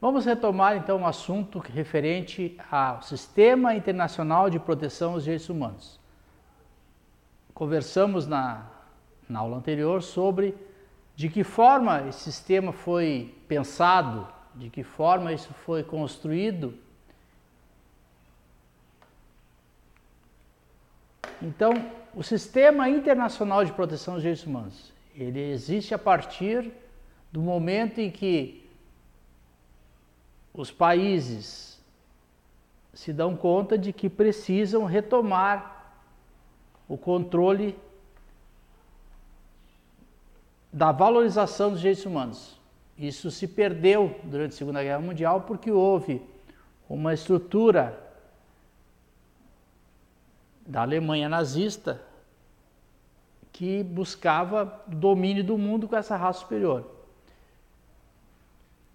Vamos retomar então um assunto referente ao Sistema Internacional de Proteção aos Direitos Humanos. Conversamos na, na aula anterior sobre de que forma esse sistema foi pensado, de que forma isso foi construído. Então, o Sistema Internacional de Proteção aos Direitos Humanos, ele existe a partir do momento em que os países se dão conta de que precisam retomar o controle da valorização dos direitos humanos. Isso se perdeu durante a Segunda Guerra Mundial porque houve uma estrutura da Alemanha nazista que buscava domínio do mundo com essa raça superior.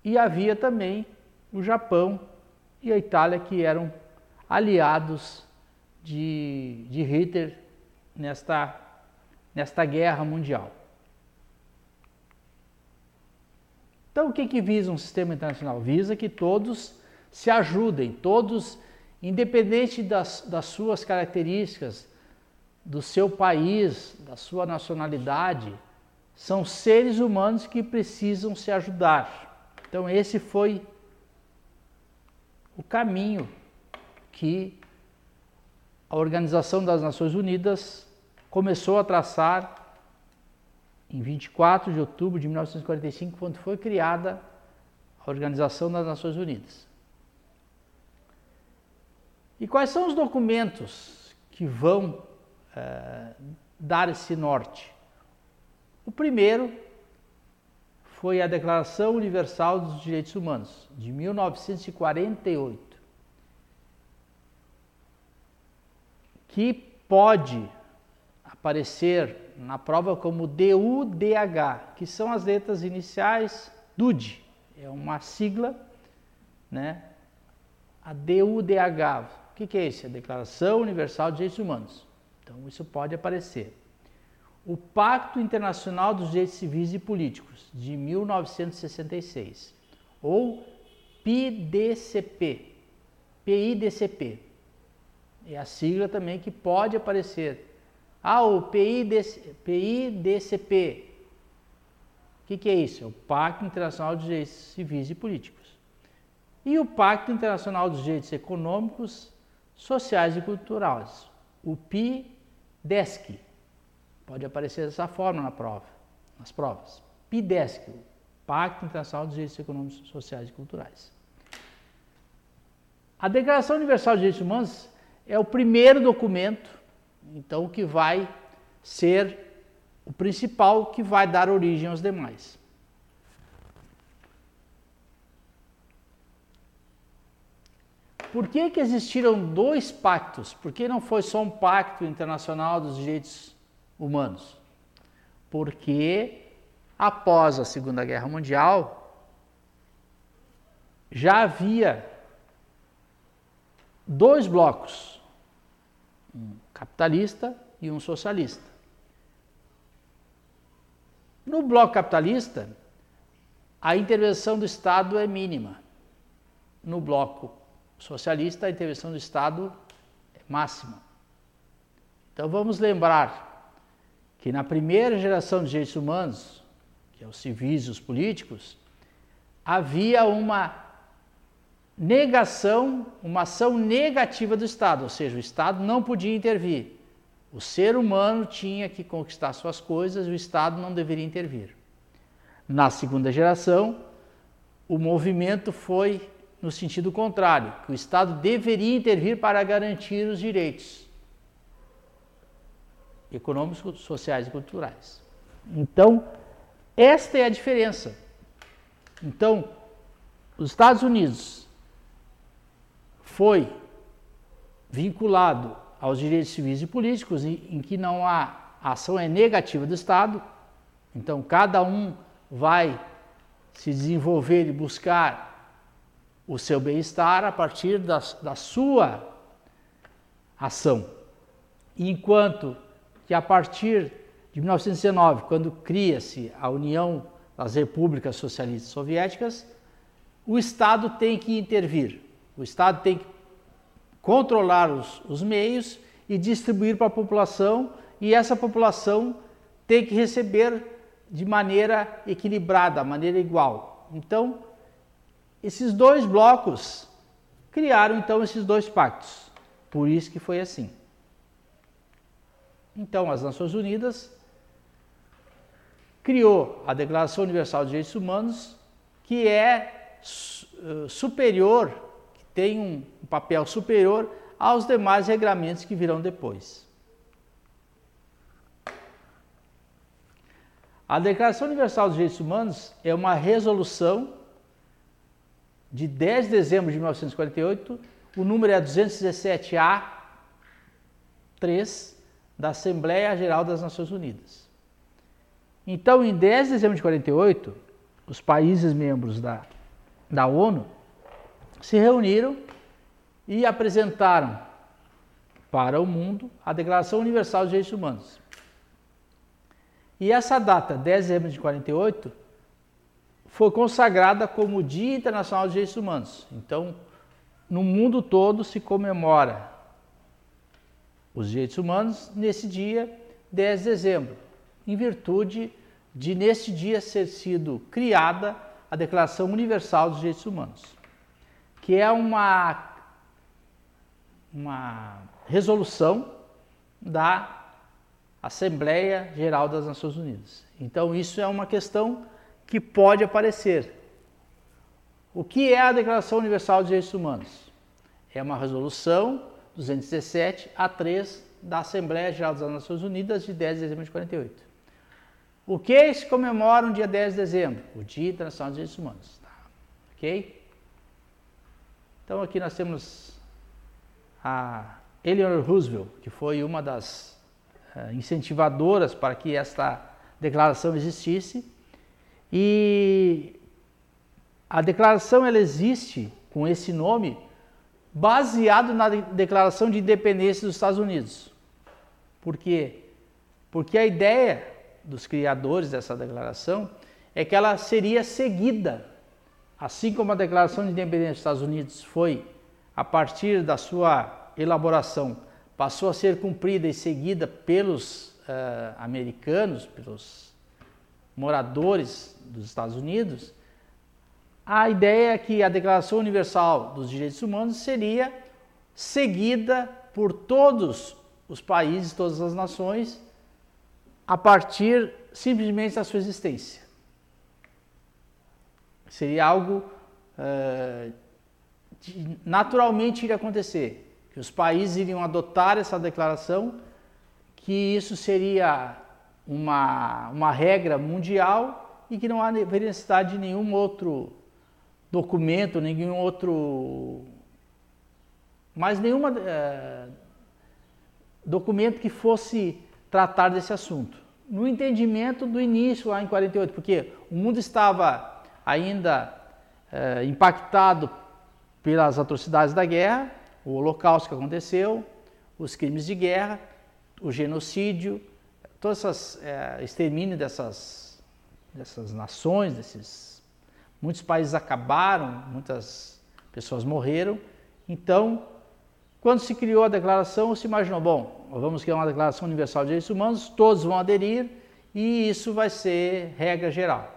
E havia também o Japão e a Itália, que eram aliados de, de Hitler nesta, nesta guerra mundial. Então, o que, que visa um sistema internacional? Visa que todos se ajudem, todos, independente das, das suas características, do seu país, da sua nacionalidade, são seres humanos que precisam se ajudar. Então, esse foi o caminho que a Organização das Nações Unidas começou a traçar em 24 de outubro de 1945, quando foi criada a Organização das Nações Unidas. E quais são os documentos que vão é, dar esse norte? O primeiro foi a Declaração Universal dos Direitos Humanos, de 1948, que pode aparecer na prova como DUDH, que são as letras iniciais DUD, é uma sigla, né? A DUDH, o que, que é isso? É a Declaração Universal dos Direitos Humanos. Então, isso pode aparecer o Pacto Internacional dos Direitos Civis e Políticos, de 1966, ou PIDCP, PIDCP. É a sigla também que pode aparecer. Ah, o PIDC, PIDCP. O que, que é isso? É o Pacto Internacional dos Direitos Civis e Políticos. E o Pacto Internacional dos Direitos Econômicos, Sociais e Culturais, o PIDESC. Pode aparecer dessa forma na prova, nas provas. PIDESC, Pacto Internacional dos Direitos Econômicos, Sociais e Culturais. A Declaração Universal de Direitos Humanos é o primeiro documento, então, que vai ser o principal que vai dar origem aos demais. Por que, que existiram dois pactos? Por que não foi só um pacto internacional dos direitos humanos. Porque após a Segunda Guerra Mundial já havia dois blocos, um capitalista e um socialista. No bloco capitalista, a intervenção do Estado é mínima. No bloco socialista, a intervenção do Estado é máxima. Então vamos lembrar que na primeira geração de direitos humanos, que é os civis e os políticos, havia uma negação, uma ação negativa do Estado, ou seja, o Estado não podia intervir. O ser humano tinha que conquistar suas coisas o Estado não deveria intervir. Na segunda geração, o movimento foi no sentido contrário, que o Estado deveria intervir para garantir os direitos econômicos, sociais e culturais. Então, esta é a diferença. Então, os Estados Unidos foi vinculado aos direitos civis e políticos, em, que não há a ação é negativa do Estado, então cada um vai se desenvolver e buscar o seu bem-estar a partir da, da sua ação. Enquanto que a partir de 1919, quando cria-se a União das Repúblicas Socialistas Soviéticas, o Estado tem que intervir. O Estado tem que controlar os, os meios e distribuir para a população, e essa população tem que receber de maneira equilibrada, maneira igual. Então, esses dois blocos criaram então esses dois pactos. Por isso que foi assim. Então, as Nações Unidas criou a Declaração Universal de Direitos Humanos, que é eh, superior, que tem um papel superior aos demais regramentos que virão depois. A Declaração Universal dos Direitos Humanos é uma resolução de 10 de dezembro de 1948, o número é 217A 3 da Assembleia Geral das Nações Unidas. Então, em 10 de dezembro de 48, os países membros da, da ONU se reuniram e apresentaram para o mundo a Declaração Universal dos Direitos Humanos. E essa data, 10 de dezembro de 48, foi consagrada como Dia Internacional dos Direitos Humanos. Então, no mundo todo se comemora os direitos humanos nesse dia, 10 de dezembro, em virtude de nesse dia ser sido criada a Declaração Universal dos Direitos Humanos, que é uma uma resolução da Assembleia Geral das Nações Unidas. Então isso é uma questão que pode aparecer. O que é a Declaração Universal dos Direitos Humanos? É uma resolução 217 a 3 da Assembleia Geral das Nações Unidas de 10 de dezembro de 48. O que se comemora no dia 10 de dezembro? O Dia Internacional dos Direitos Humanos. Tá. Ok? Então aqui nós temos a Eleanor Roosevelt, que foi uma das uh, incentivadoras para que esta declaração existisse. E a declaração ela existe com esse nome baseado na Declaração de Independência dos Estados Unidos. Por quê? Porque a ideia dos criadores dessa declaração é que ela seria seguida, assim como a Declaração de Independência dos Estados Unidos foi, a partir da sua elaboração, passou a ser cumprida e seguida pelos uh, americanos, pelos moradores dos Estados Unidos, a ideia é que a Declaração Universal dos Direitos Humanos seria seguida por todos os países, todas as nações, a partir simplesmente da sua existência. Seria algo uh, naturalmente iria acontecer, que os países iriam adotar essa declaração, que isso seria uma, uma regra mundial e que não haveria necessidade de nenhum outro documento, nenhum outro. mais nenhum é, documento que fosse tratar desse assunto. No entendimento do início, lá em 48, porque o mundo estava ainda é, impactado pelas atrocidades da guerra, o holocausto que aconteceu, os crimes de guerra, o genocídio, todo esse é, extermínio dessas, dessas nações, desses Muitos países acabaram, muitas pessoas morreram. Então, quando se criou a declaração, se imaginou, bom, vamos criar uma declaração universal de direitos humanos, todos vão aderir e isso vai ser regra geral.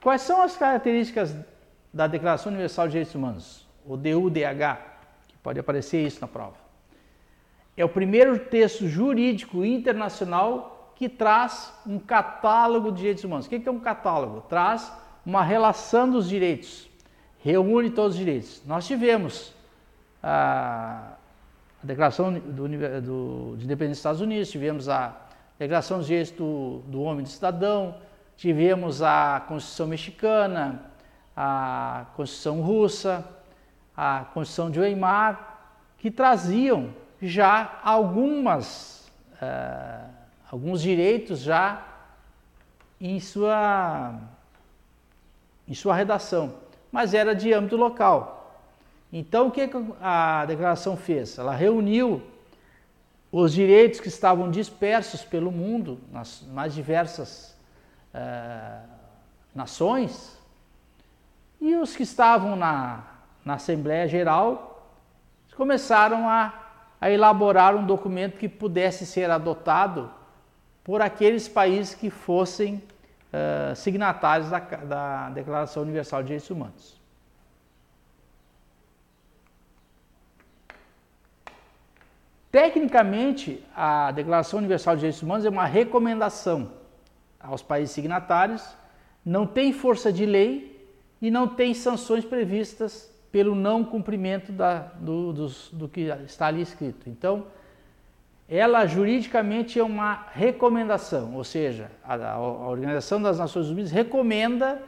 Quais são as características da Declaração Universal de Direitos Humanos, o DUDH, que pode aparecer isso na prova? É o primeiro texto jurídico internacional que traz um catálogo de direitos humanos. O que é um catálogo? Traz uma relação dos direitos, reúne todos os direitos. Nós tivemos a, a Declaração do, do, de Independência dos Estados Unidos, tivemos a Declaração dos Direitos do, do Homem e do Cidadão, tivemos a Constituição Mexicana, a Constituição Russa, a Constituição de Weimar, que traziam já algumas uh, alguns direitos já em sua, em sua redação, mas era de âmbito local. Então, o que a declaração fez? Ela reuniu os direitos que estavam dispersos pelo mundo, nas mais diversas uh, nações, e os que estavam na, na Assembleia Geral começaram a, a elaborar um documento que pudesse ser adotado por aqueles países que fossem uh, signatários da, da Declaração Universal de Direitos Humanos. Tecnicamente, a Declaração Universal de Direitos Humanos é uma recomendação aos países signatários, não tem força de lei e não tem sanções previstas pelo não cumprimento da, do, do, que está ali escrito. Então, ela juridicamente é uma recomendação, ou seja, a, a Organização das Nações Unidas recomenda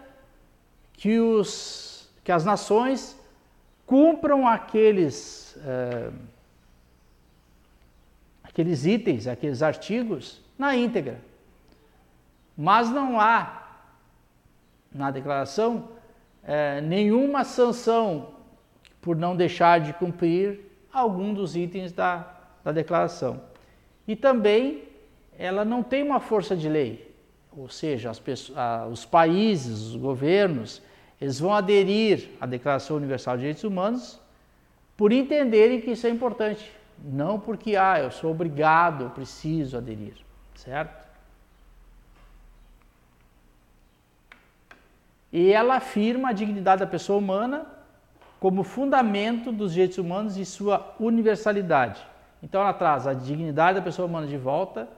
que, os, que as nações cumpram aqueles. Eh, aqueles itens, aqueles artigos na íntegra. Mas não há na declaração é, nenhuma sanção por não deixar de cumprir algum dos itens da, da declaração. E também ela não tem uma força de lei, ou seja, as pessoas, os países, os governos, eles vão aderir à Declaração Universal de Direitos Humanos por entenderem que isso é importante. Não porque, ah, eu sou obrigado, eu preciso aderir, certo? E ela afirma a dignidade da pessoa humana como fundamento dos direitos humanos e sua universalidade. Então ela traz a dignidade da pessoa humana de volta,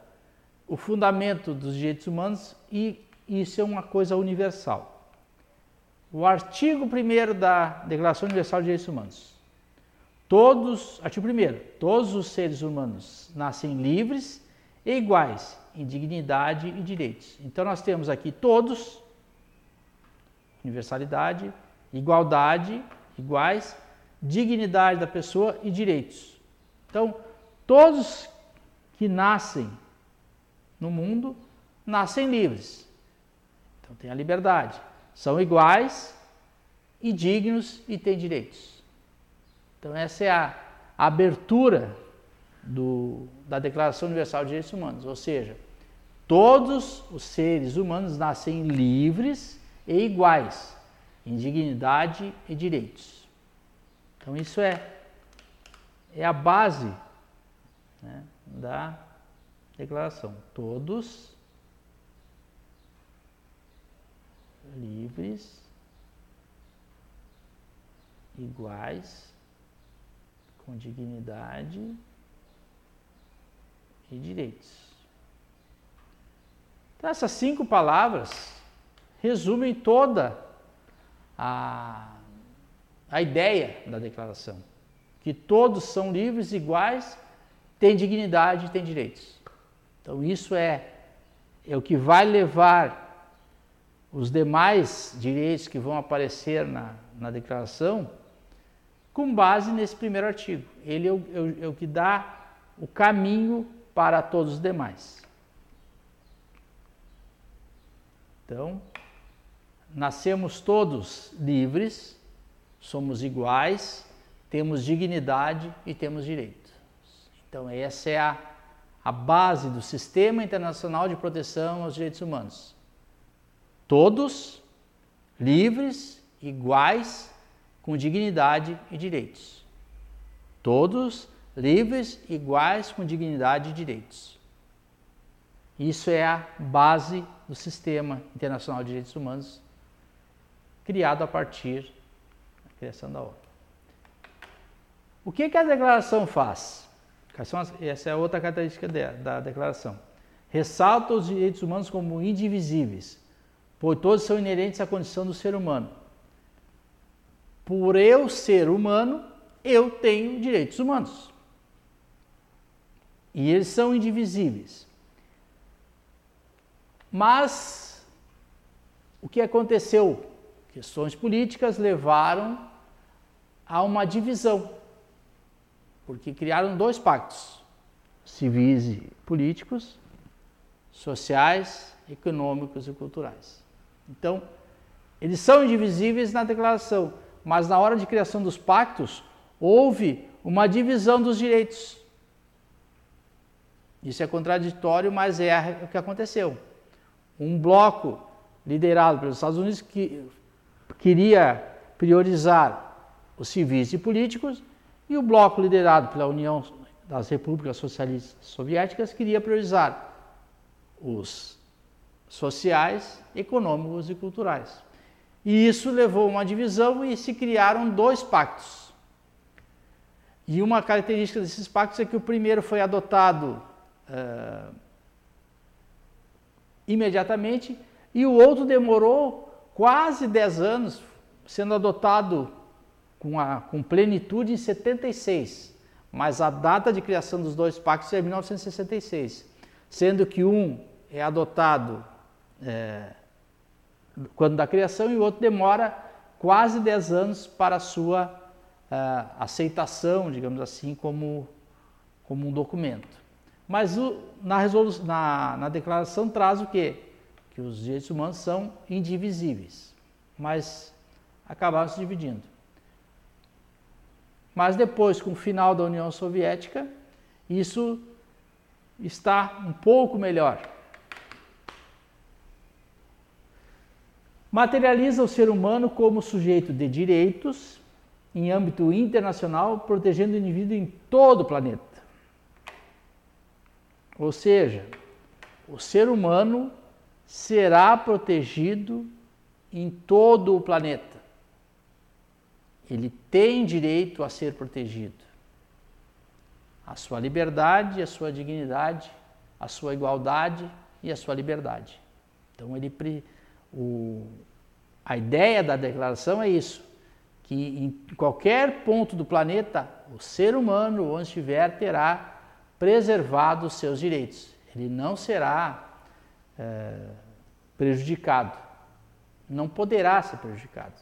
o fundamento dos direitos humanos e isso é uma coisa universal. O artigo 1 da Declaração Universal de Direitos Humanos Todos, artigo 1 todos os seres humanos nascem livres e iguais em dignidade e direitos. Então nós temos aqui todos, universalidade, igualdade, iguais, dignidade da pessoa e direitos. Então, todos que nascem no mundo nascem livres. Então tem a liberdade, são iguais e dignos e têm direitos. Então, essa é a abertura do, da Declaração Universal de Direitos Humanos, ou seja, todos os seres humanos nascem livres e iguais em dignidade e direitos. Então, isso é, é a base né, da declaração. Todos livres, iguais com dignidade e direitos. Então, essas cinco palavras resumem toda a, a ideia da declaração: que todos são livres, iguais, têm dignidade e têm direitos. Então, isso é, é o que vai levar os demais direitos que vão aparecer na, na declaração com base nesse primeiro artigo. Ele é o, é o, é o que dá o caminho para todos os demais. Então, nascemos todos livres, somos iguais, temos dignidade e temos direitos. Então, essa é a, a base do Sistema Internacional de Proteção aos Direitos Humanos. Todos livres, iguais com dignidade e direitos. Todos livres, iguais, com dignidade e direitos. Isso é a base do Sistema Internacional de Direitos Humanos, criado a partir da criação da ONU. O que, que a declaração faz? Essa é outra característica da declaração. Ressalta os direitos humanos como indivisíveis, pois todos são inerentes à condição do ser humano por eu ser humano, eu tenho direitos humanos. E eles são indivisíveis. Mas o que aconteceu? Questões políticas levaram a uma divisão, porque criaram dois pactos, civis e políticos, sociais, econômicos e culturais. Então, eles são indivisíveis na declaração, mas na hora de criação dos pactos, houve uma divisão dos direitos. Isso é contraditório, mas é o que aconteceu. Um bloco liderado pelos Estados Unidos, que queria priorizar os civis e políticos, e o bloco liderado pela União das Repúblicas Socialistas Soviéticas queria priorizar os sociais, econômicos e culturais. E isso levou a uma divisão e se criaram dois pactos. E uma característica desses pactos é que o primeiro foi adotado uh, imediatamente e o outro demorou quase 10 anos, sendo adotado com, a, com plenitude em 76. Mas a data de criação dos dois pactos é 1966, sendo que um é adotado é, quando da criação e o outro demora quase 10 anos para sua uh, aceitação, digamos assim, como, como um documento. Mas o, na, na, na declaração traz o quê? Que os direitos humanos são indivisíveis, mas acabaram se dividindo. Mas depois, com o final da União Soviética, isso está um pouco melhor. materializa o ser humano como sujeito de direitos em âmbito internacional, protegendo o indivíduo em todo o planeta. Ou seja, o ser humano será protegido em todo o planeta. Ele tem direito a ser protegido. A sua liberdade, a sua dignidade, a sua igualdade e a sua liberdade. Então ele o, a ideia da declaração é isso, que em qualquer ponto do planeta, o ser humano, onde estiver, terá preservado os seus direitos. Ele não será é, prejudicado, não poderá ser prejudicado.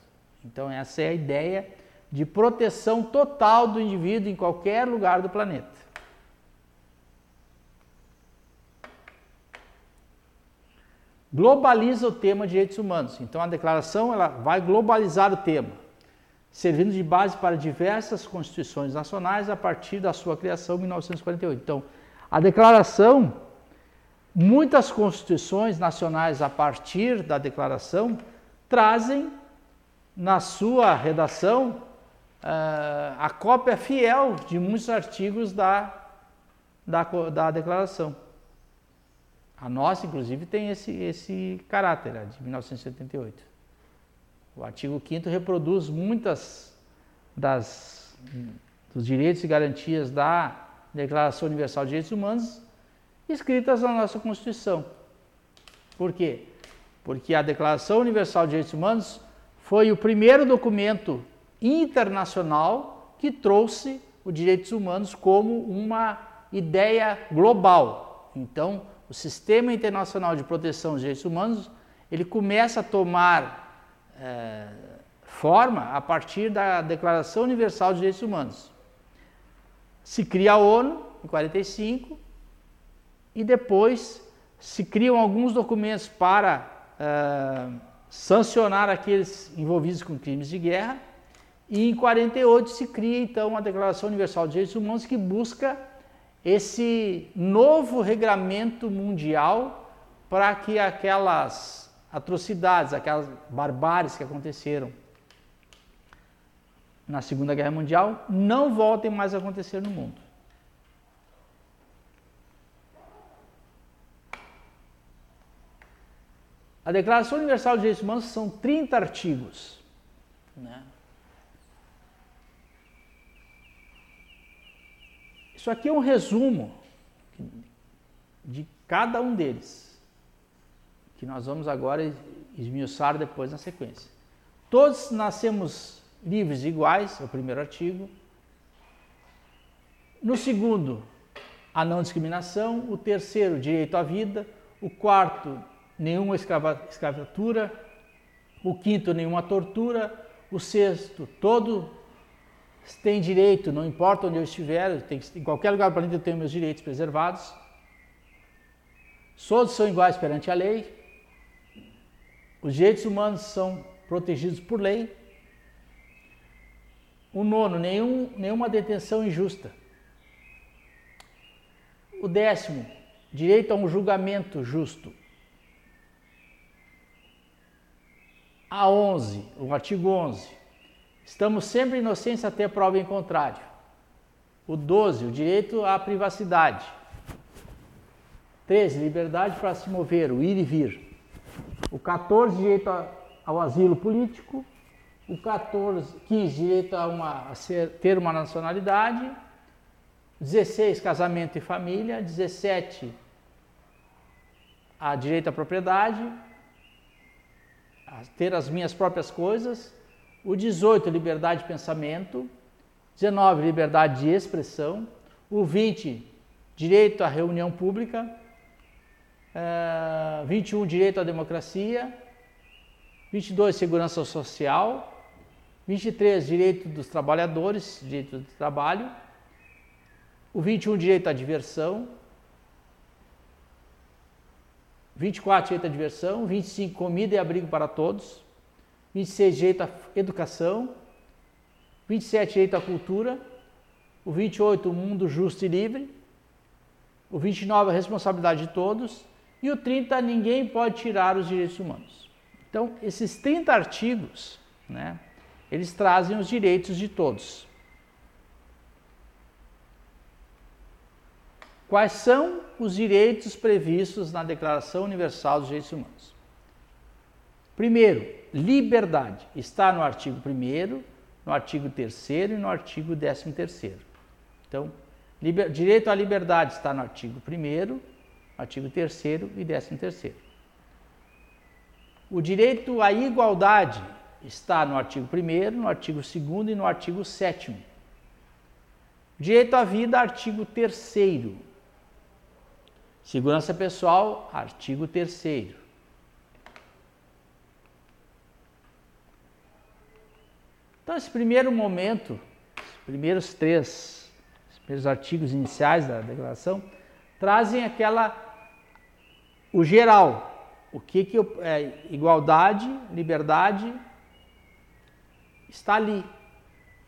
Então, essa é a ideia de proteção total do indivíduo em qualquer lugar do planeta. globaliza o tema de direitos humanos. Então a declaração ela vai globalizar o tema, servindo de base para diversas constituições nacionais a partir da sua criação em 1948. Então, a declaração, muitas constituições nacionais a partir da declaração trazem na sua redação uh, a cópia fiel de muitos artigos da, da, da declaração. A nossa, inclusive, tem esse, esse caráter, a de 1978. O artigo 5 reproduz muitas das, dos direitos e garantias da Declaração Universal de Direitos Humanos escritas na nossa Constituição. Por quê? Porque a Declaração Universal de Direitos Humanos foi o primeiro documento internacional que trouxe os direitos humanos como uma ideia global. Então, o Sistema Internacional de Proteção dos Direitos Humanos, ele começa a tomar é, forma a partir da Declaração Universal dos Direitos Humanos. Se cria a ONU, em 45, e depois se criam alguns documentos para é, sancionar aqueles envolvidos com crimes de guerra, e em 48 se cria então a Declaração Universal dos Direitos Humanos que busca esse novo regramento mundial para que aquelas atrocidades, aquelas barbáries que aconteceram na Segunda Guerra Mundial não voltem mais a acontecer no mundo. A Declaração Universal de Direitos Humanos são 30 artigos. Né? Isso aqui é um resumo de cada um deles, que nós vamos agora esmiuçar depois na sequência. Todos nascemos livres e iguais, é o primeiro artigo. No segundo, a não discriminação. O terceiro, direito à vida. O quarto, nenhuma escravatura. O quinto, nenhuma tortura. O sexto, todo tem direito, não importa onde eu estiver, em qualquer lugar do planeta eu tenho meus direitos preservados. Todos são iguais perante a lei. Os direitos humanos são protegidos por lei. O nono, nenhum, nenhuma detenção injusta. O décimo, direito a um julgamento justo. A 11, o artigo 11. Estamos sempre inocentes até prova em contrário. O 12, o direito à privacidade. 13, liberdade para se mover, o ir e vir. O 14, direito ao asilo político. O 14, 15, direito a, uma, a ser, ter uma nacionalidade. 16, casamento e família. 17, a direito à propriedade. Ter as minhas próprias coisas. O 18, liberdade de pensamento. 19, liberdade de expressão. O 20, direito à reunião pública. Uh, 21, direito à democracia. 22, segurança social. 23, direito dos trabalhadores, direito do trabalho. O 21, direito à diversão. 24, direito à diversão. 25, comida e abrigo para todos. 26, direito à educação. 27, direito à cultura. O 28, o mundo justo e livre. O 29, a responsabilidade de todos. E o 30, ninguém pode tirar os direitos humanos. Então, esses 30 artigos, né, eles trazem os direitos de todos. Quais são os direitos previstos na Declaração Universal dos Direitos Humanos? Primeiro, liberdade. Está no artigo 1 no artigo 3 e no artigo 13. Então, liber, direito à liberdade está no artigo 1, artigo 3 e 13. O direito à igualdade está no artigo 1, no artigo 2 e no artigo 7. Direito à vida, artigo 3. Segurança pessoal, artigo 3. Então, esse primeiro momento, os primeiros três, os primeiros artigos iniciais da declaração, trazem aquela, o geral, o que que eu, é, igualdade, liberdade, está ali.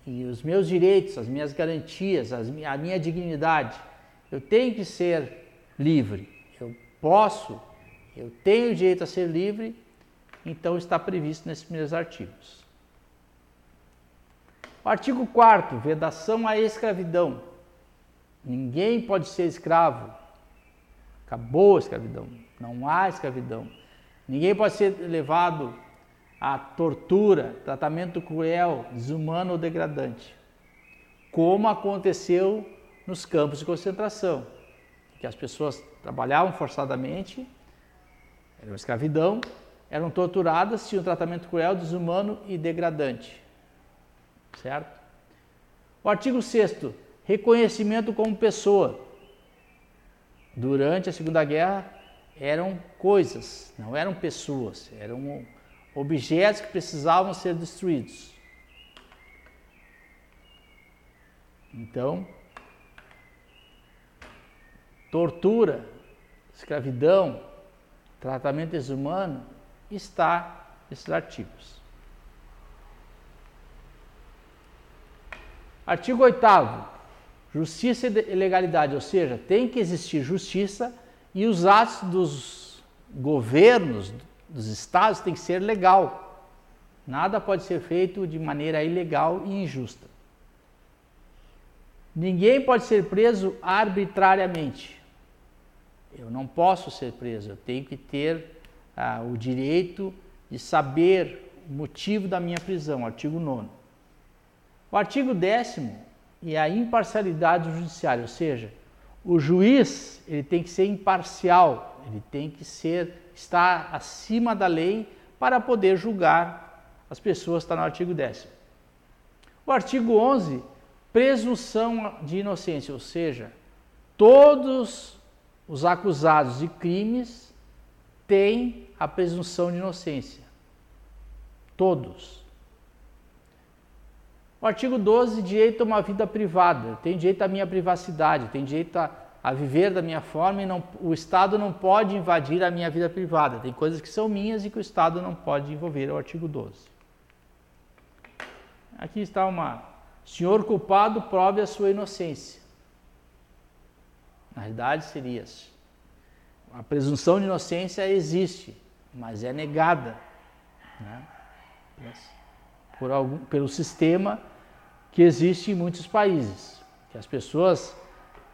E os meus direitos, as minhas garantias, as, a minha dignidade, eu tenho que ser livre. Eu posso, eu tenho direito a ser livre, então está previsto nesses primeiros artigos. O artigo 4 vedação à escravidão. Ninguém pode ser escravo. Acabou a escravidão. Não há escravidão. Ninguém pode ser levado à tortura, tratamento cruel, desumano ou degradante. Como aconteceu nos campos de concentração, que as pessoas trabalhavam forçadamente, era uma escravidão, eram torturadas, tinham tratamento cruel, desumano e degradante certo? O artigo 6 reconhecimento como pessoa. Durante a Segunda Guerra eram coisas, não eram pessoas, eram objetos que precisavam ser destruídos. Então, tortura, escravidão, tratamento desumano está nesses artigos. Artigo 8 Justiça e legalidade, ou seja, tem que existir justiça e os atos dos governos, dos estados, tem que ser legal. Nada pode ser feito de maneira ilegal e injusta. Ninguém pode ser preso arbitrariamente. Eu não posso ser preso, eu tenho que ter ah, o direito de saber o motivo da minha prisão, artigo 9. O artigo 10 é a imparcialidade do judiciário, ou seja, o juiz ele tem que ser imparcial, ele tem que ser estar acima da lei para poder julgar as pessoas, está no artigo 10. O artigo 11, presunção de inocência, ou seja, todos os acusados de crimes têm a presunção de inocência. Todos. O artigo 12, direito a uma vida privada. Tenho direito à minha privacidade, tenho direito a, a viver da minha forma e não, o Estado não pode invadir a minha vida privada. Tem coisas que são minhas e que o Estado não pode envolver, é o artigo 12. Aqui está uma. Senhor culpado, prove a sua inocência. Na realidade, seria isso. A presunção de inocência existe, mas é negada. Né? por algum, pelo sistema que existe em muitos países, que as pessoas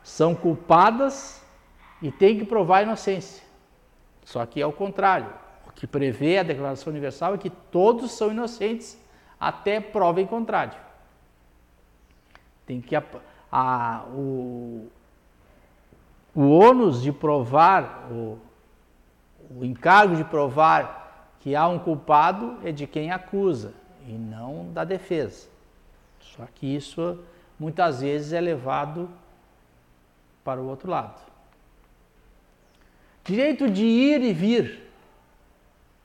são culpadas e têm que provar a inocência. Só que é o contrário. O que prevê a Declaração Universal é que todos são inocentes até prova em contrário. Tem que a, a, o, o ônus de provar, o, o encargo de provar que há um culpado é de quem acusa e não da defesa. Só que isso muitas vezes é levado para o outro lado. Direito de ir e vir,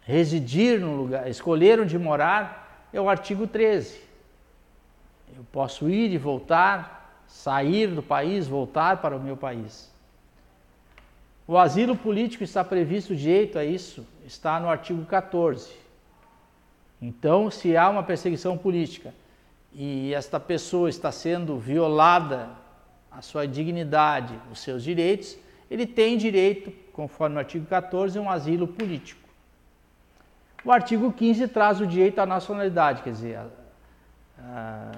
residir no lugar, escolher onde morar, é o artigo 13. Eu posso ir e voltar, sair do país, voltar para o meu país. O asilo político está previsto direito a isso, está no artigo 14. Então, se há uma perseguição política e esta pessoa está sendo violada a sua dignidade, os seus direitos, ele tem direito, conforme o artigo 14, a um asilo político. O artigo 15 traz o direito à nacionalidade, quer dizer, a, a,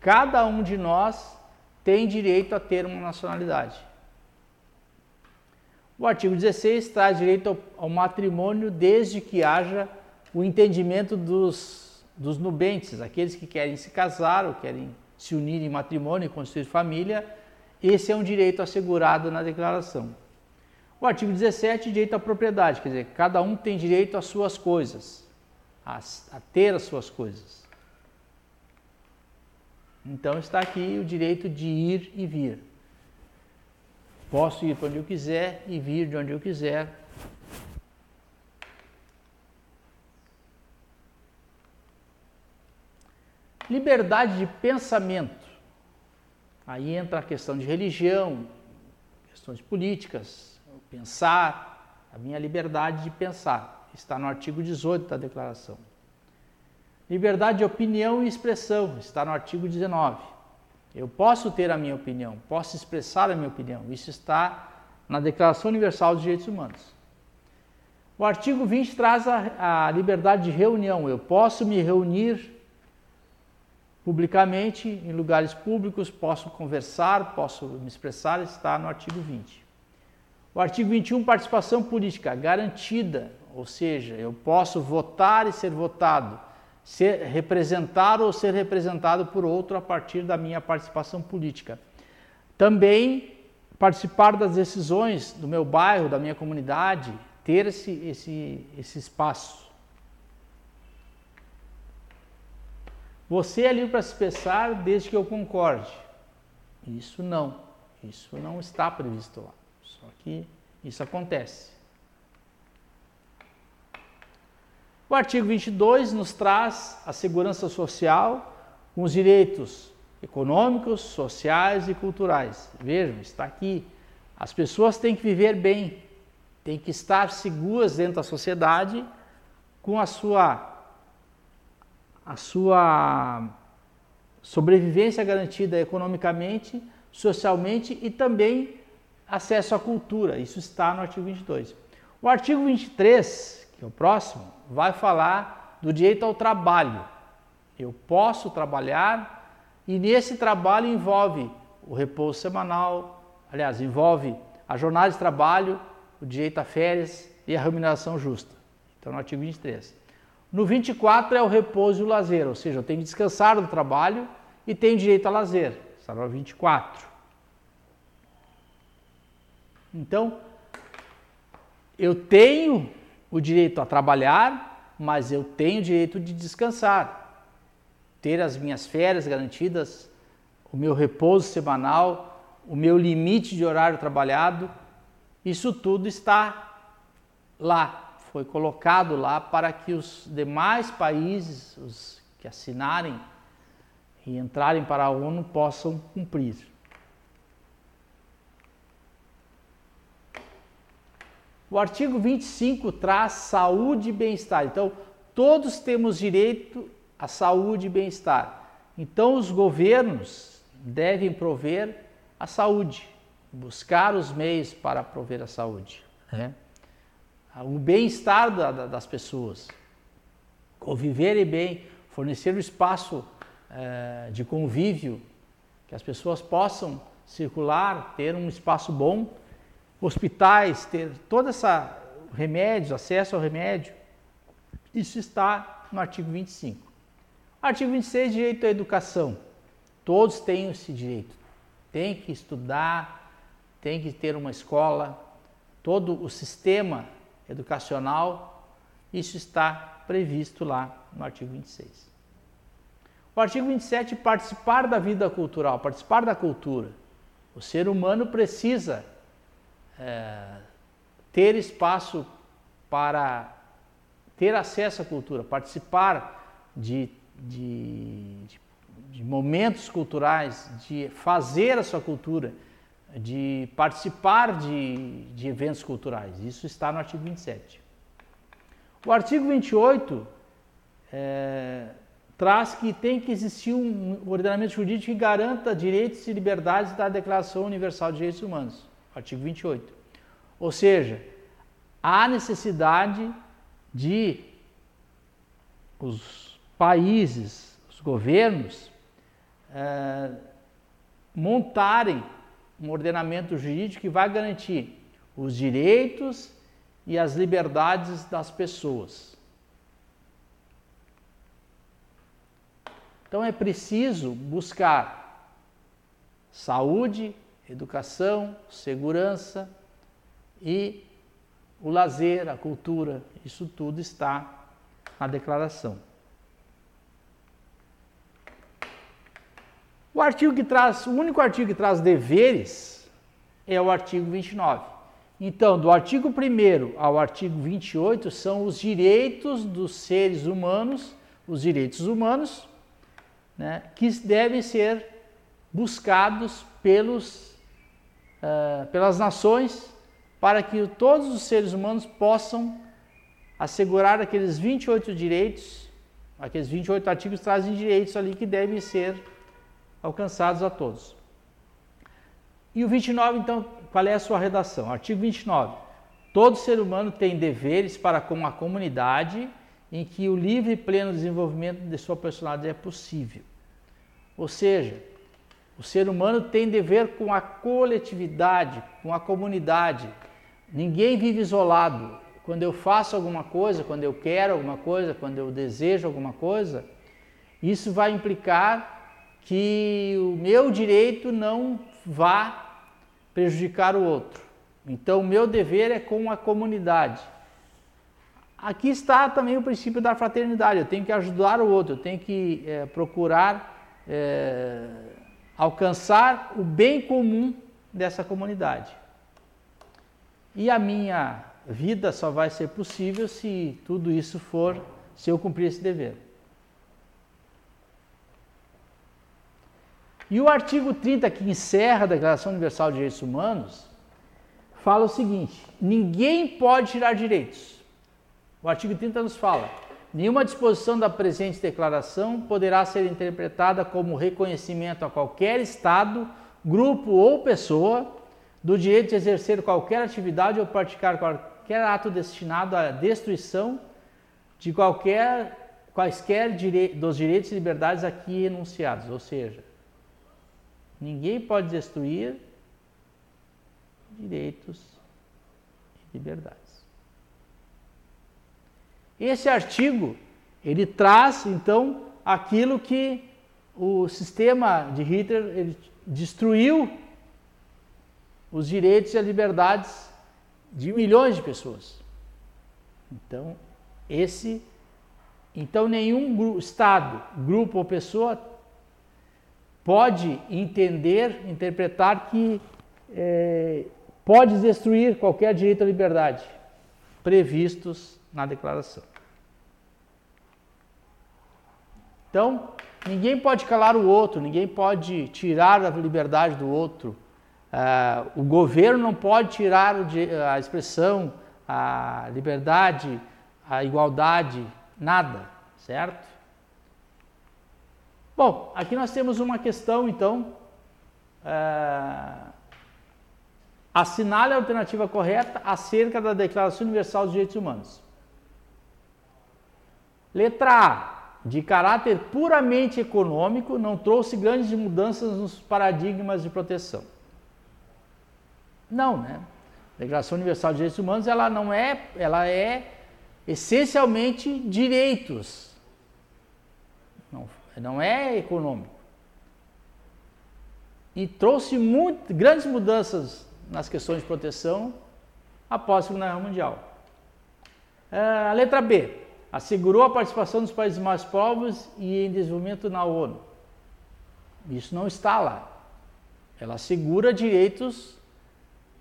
cada um de nós tem direito a ter uma nacionalidade. O artigo 16 traz direito ao, matrimônio desde que haja o entendimento dos, dos nubentes, aqueles que querem se casar ou querem se unir em matrimônio e construir família, esse é um direito assegurado na declaração. O artigo 17, direito à propriedade, quer dizer, cada um tem direito às suas coisas, a, a ter as suas coisas. Então está aqui o direito de ir e vir. Posso ir para onde eu quiser e vir de onde eu quiser, Liberdade de pensamento. Aí entra a questão de religião, questões políticas, pensar, a minha liberdade de pensar. Está no artigo 18 da declaração. Liberdade de opinião e expressão, está no artigo 19. Eu posso ter a minha opinião, posso expressar a minha opinião. Isso está na Declaração Universal dos Direitos Humanos. O artigo 20 traz a, a liberdade de reunião. Eu posso me reunir publicamente, em lugares públicos, posso conversar, posso me expressar, está no artigo 20. O artigo 21, participação política garantida, ou seja, eu posso votar e ser votado, ser representar ou ser representado por outro a partir da minha participação política. Também participar das decisões do meu bairro, da minha comunidade, ter esse, esse, esse espaço. Você é livre para se expressar desde que eu concorde. Isso não. Isso não está previsto lá. Só que isso acontece. O artigo 22 nos traz a segurança social com os direitos econômicos, sociais e culturais. Vejam, está aqui. As pessoas têm que viver bem, têm que estar seguras dentro da sociedade com a sua a sua sobrevivência garantida economicamente, socialmente e também acesso à cultura. Isso está no artigo 22. O artigo 23, que o próximo, vai falar do direito ao trabalho. Eu posso trabalhar e nesse trabalho envolve o repouso semanal, aliás, envolve a jornada de trabalho, o direito a férias e a remuneração justa. Então, no artigo 23. No 24 é o repouso e o lazer, ou seja, eu tenho que descansar do trabalho e tenho direito a lazer. Está no 24. Então, eu tenho o direito a trabalhar, mas eu tenho o direito de descansar, ter as minhas férias garantidas, o meu repouso semanal, o meu limite de horário trabalhado, isso tudo está lá foi colocado lá para que os demais países, os que assinarem e entrarem para a ONU, possam cumprir. O artigo 25 traz saúde e bem-estar. Então, todos temos direito à saúde e bem-estar. Então, os governos devem prover a saúde, buscar os meios para prover a saúde. Né? o bem-estar da, da, das pessoas. conviverem bem, fornecer o espaço eh, de convívio, que as pessoas possam circular, ter um espaço bom, hospitais, ter toda essa remédios, acesso ao remédio. Isso está no artigo 25. Artigo 26, direito à educação. Todos têm esse direito. Tem que estudar, tem que ter uma escola, todo o sistema educacional, isso está previsto lá no artigo 26. O artigo 27, participar da vida cultural, participar da cultura. O ser humano precisa é, ter espaço para ter acesso à cultura, participar de, de, de, de momentos culturais, de fazer a sua cultura, de participar de, de eventos culturais. Isso está no artigo 27. O artigo 28 é, traz que tem que existir um ordenamento jurídico que garanta direitos e liberdades da Declaração Universal de Direitos Humanos, artigo 28. Ou seja, há necessidade de os países, os governos, é, montarem um ordenamento jurídico que vai garantir os direitos e as liberdades das pessoas. Então é preciso buscar saúde, educação, segurança e o lazer, a cultura, isso tudo está na declaração. O artigo que traz, o único artigo que traz deveres é o artigo 29. Então, do artigo 1 ao artigo 28 são os direitos dos seres humanos, os direitos humanos, né, que devem ser buscados pelos, uh, pelas nações para que todos os seres humanos possam assegurar aqueles 28 direitos, aqueles 28 artigos trazem direitos ali que devem ser alcançados a todos. E o 29, então, qual é a sua redação? Artigo 29. Todo ser humano tem deveres para com a comunidade em que o livre e pleno desenvolvimento de sua personalidade é possível. Ou seja, o ser humano tem dever com a coletividade, com a comunidade. Ninguém vive isolado. Quando eu faço alguma coisa, quando eu quero alguma coisa, quando eu desejo alguma coisa, isso vai implicar que o meu direito não vá prejudicar o outro. Então, o meu dever é com a comunidade. Aqui está também o princípio da fraternidade. Eu tenho que ajudar o outro, eu tenho que é, procurar é, alcançar o bem comum dessa comunidade. E a minha vida só vai ser possível se tudo isso for, se eu cumprir esse dever. E o artigo 30, que encerra a Declaração Universal de Direitos Humanos, fala o seguinte: ninguém pode tirar direitos. O artigo 30 nos fala: nenhuma disposição da presente declaração poderá ser interpretada como reconhecimento a qualquer Estado, grupo ou pessoa do direito de exercer qualquer atividade ou praticar qualquer ato destinado à destruição de qualquer quaisquer dos direitos e liberdades aqui enunciados, ou seja, Ninguém pode destruir direitos e liberdades. Esse artigo, ele traz então aquilo que o sistema de Hitler destruiu os direitos e as liberdades de milhões de pessoas. Então, esse então nenhum estado, grupo ou pessoa pode entender, interpretar que é, pode destruir qualquer direito à liberdade previstos na declaração. Então, ninguém pode calar o outro, ninguém pode tirar a liberdade do outro. Uh, o governo não pode tirar a expressão, a liberdade, a igualdade, nada, certo? Bom, aqui nós temos uma questão, então. É, assinale a alternativa correta acerca da Declaração Universal dos Direitos Humanos. Letra A, de caráter puramente econômico, não trouxe grandes mudanças nos paradigmas de proteção. Não, né? A Declaração Universal de Direitos Humanos, ela não é, ela é essencialmente direitos. Não, não é econômico. E trouxe muito, grandes mudanças nas questões de proteção após a Segunda Guerra Mundial. É, a letra B assegurou a participação dos países mais pobres e em desenvolvimento na ONU. Isso não está lá. Ela assegura direitos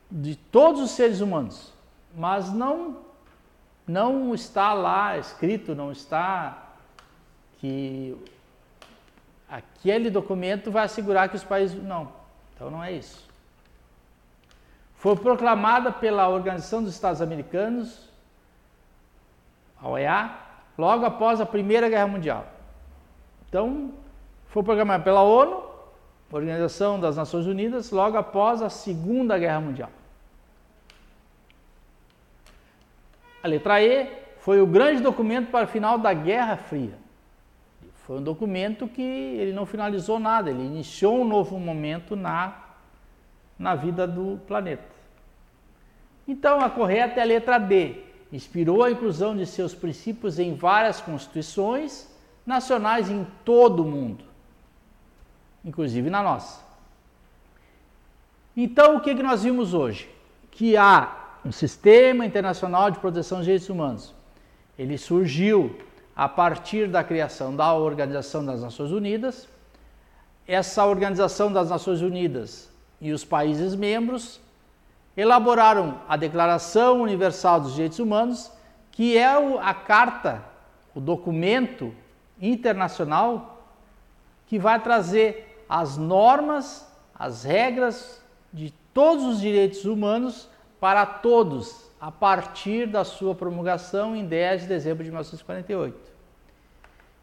de todos os seres humanos, mas não não está lá escrito, não está que aquele documento vai assegurar que os países não. Então não é isso. Foi proclamada pela Organização dos Estados Americanos a OEA, logo após a Primeira Guerra Mundial. Então, foi programada pela ONU, Organização das Nações Unidas, logo após a Segunda Guerra Mundial. A letra E foi o grande documento para o final da Guerra Fria. Foi um documento que ele não finalizou nada, ele iniciou um novo momento na, na vida do planeta. Então, a correta é a letra D, inspirou a inclusão de seus princípios em várias constituições nacionais em todo o mundo, inclusive na nossa. Então, o que, que nós vimos hoje? Que há um sistema internacional de proteção dos direitos humanos. Ele surgiu a partir da criação da Organização das Nações Unidas. Essa Organização das Nações Unidas e os países membros elaboraram a Declaração Universal dos Direitos Humanos, que é a carta, o documento internacional que vai trazer as normas, as regras de todos os direitos humanos para todos a partir da sua promulgação em 10 de dezembro de 1948.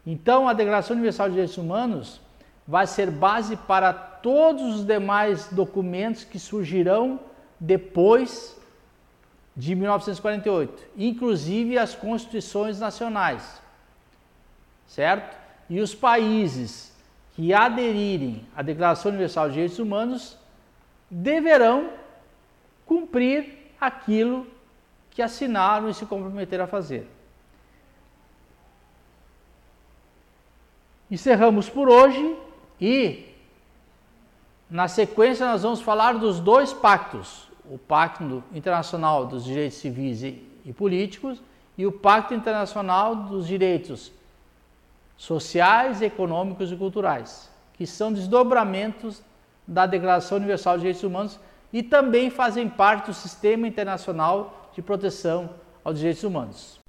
Então, a Declaração Universal de Direitos Humanos vai ser base para todos os demais documentos que surgirão depois de 1948, inclusive as constituições nacionais, certo? E os países que aderirem à Declaração Universal de Direitos Humanos deverão cumprir aquilo que assinaram e se comprometeram a fazer. Encerramos por hoje e na sequência nós vamos falar dos dois pactos o Pacto Internacional dos Direitos Civis e Políticos e o Pacto Internacional dos Direitos Sociais, Econômicos e Culturais, que são desdobramentos da Declaração Universal de Direitos Humanos e também fazem parte do Sistema Internacional de Proteção aos Direitos Humanos.